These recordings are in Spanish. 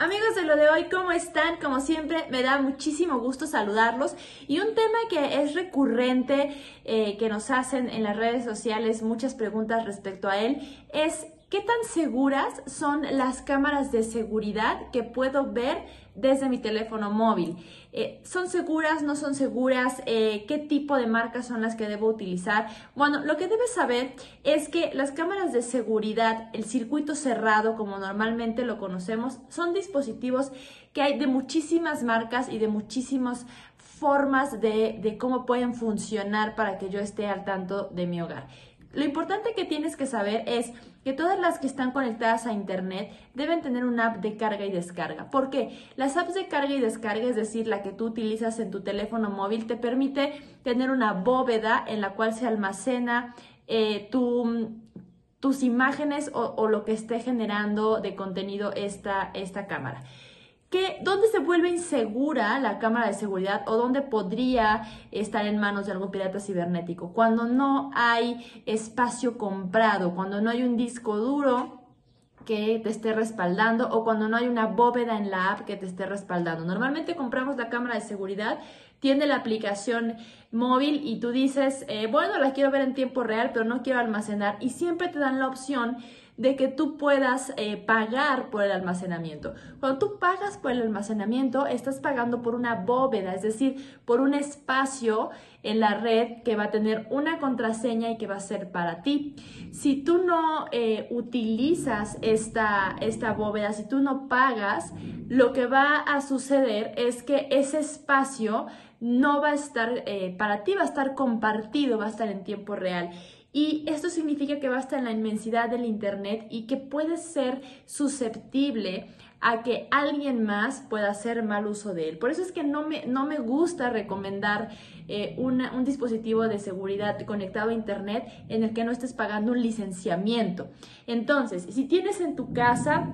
Amigos de lo de hoy, ¿cómo están? Como siempre, me da muchísimo gusto saludarlos. Y un tema que es recurrente, eh, que nos hacen en las redes sociales muchas preguntas respecto a él, es ¿qué tan seguras son las cámaras de seguridad que puedo ver desde mi teléfono móvil? Eh, ¿Son seguras? ¿No son seguras? Eh, ¿Qué tipo de marcas son las que debo utilizar? Bueno, lo que debes saber es que las cámaras de seguridad, el circuito cerrado, como normalmente lo conocemos, son dispositivos que hay de muchísimas marcas y de muchísimas formas de, de cómo pueden funcionar para que yo esté al tanto de mi hogar. Lo importante que tienes que saber es que todas las que están conectadas a Internet deben tener una app de carga y descarga. ¿Por qué? Las apps de carga y descarga, es decir, la que tú utilizas en tu teléfono móvil, te permite tener una bóveda en la cual se almacena eh, tus imágenes o, o, lo que esté generando de contenido esta, esta cámara que dónde se vuelve insegura la cámara de seguridad o dónde podría estar en manos de algún pirata cibernético. Cuando no hay espacio comprado, cuando no hay un disco duro que te esté respaldando o cuando no hay una bóveda en la app que te esté respaldando. Normalmente compramos la cámara de seguridad, tiene la aplicación móvil y tú dices, eh, bueno, la quiero ver en tiempo real, pero no quiero almacenar y siempre te dan la opción de que tú puedas eh, pagar por el almacenamiento. Cuando tú pagas por el almacenamiento, estás pagando por una bóveda, es decir, por un espacio en la red que va a tener una contraseña y que va a ser para ti. Si tú no eh, utilizas esta, esta bóveda, si tú no pagas, lo que va a suceder es que ese espacio no va a estar eh, para ti, va a estar compartido, va a estar en tiempo real. Y esto significa que va a estar en la inmensidad del Internet y que puede ser susceptible a que alguien más pueda hacer mal uso de él. Por eso es que no me, no me gusta recomendar eh, un dispositivo de seguridad conectado a Internet en el que no estés pagando un licenciamiento. Entonces, si tienes en tu casa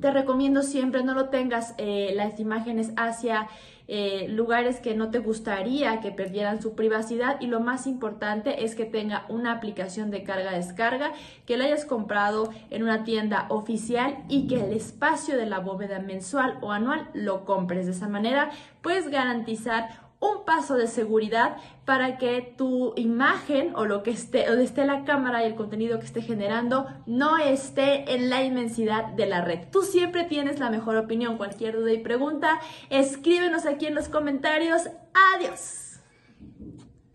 te recomiendo siempre no lo tengas eh, las imágenes hacia eh, lugares que no te gustaría que perdieran su privacidad y lo más importante es que tenga una aplicación de carga-descarga, que la hayas comprado en una tienda oficial y que el espacio de la bóveda mensual o anual lo compres. De esa manera puedes garantizar un paso de seguridad para que tu imagen o lo que esté, donde esté la cámara y el contenido que esté generando no esté en la inmensidad de la red. Tú siempre tienes la mejor opinión. Cualquier duda y pregunta, escríbenos aquí en los comentarios. Adiós.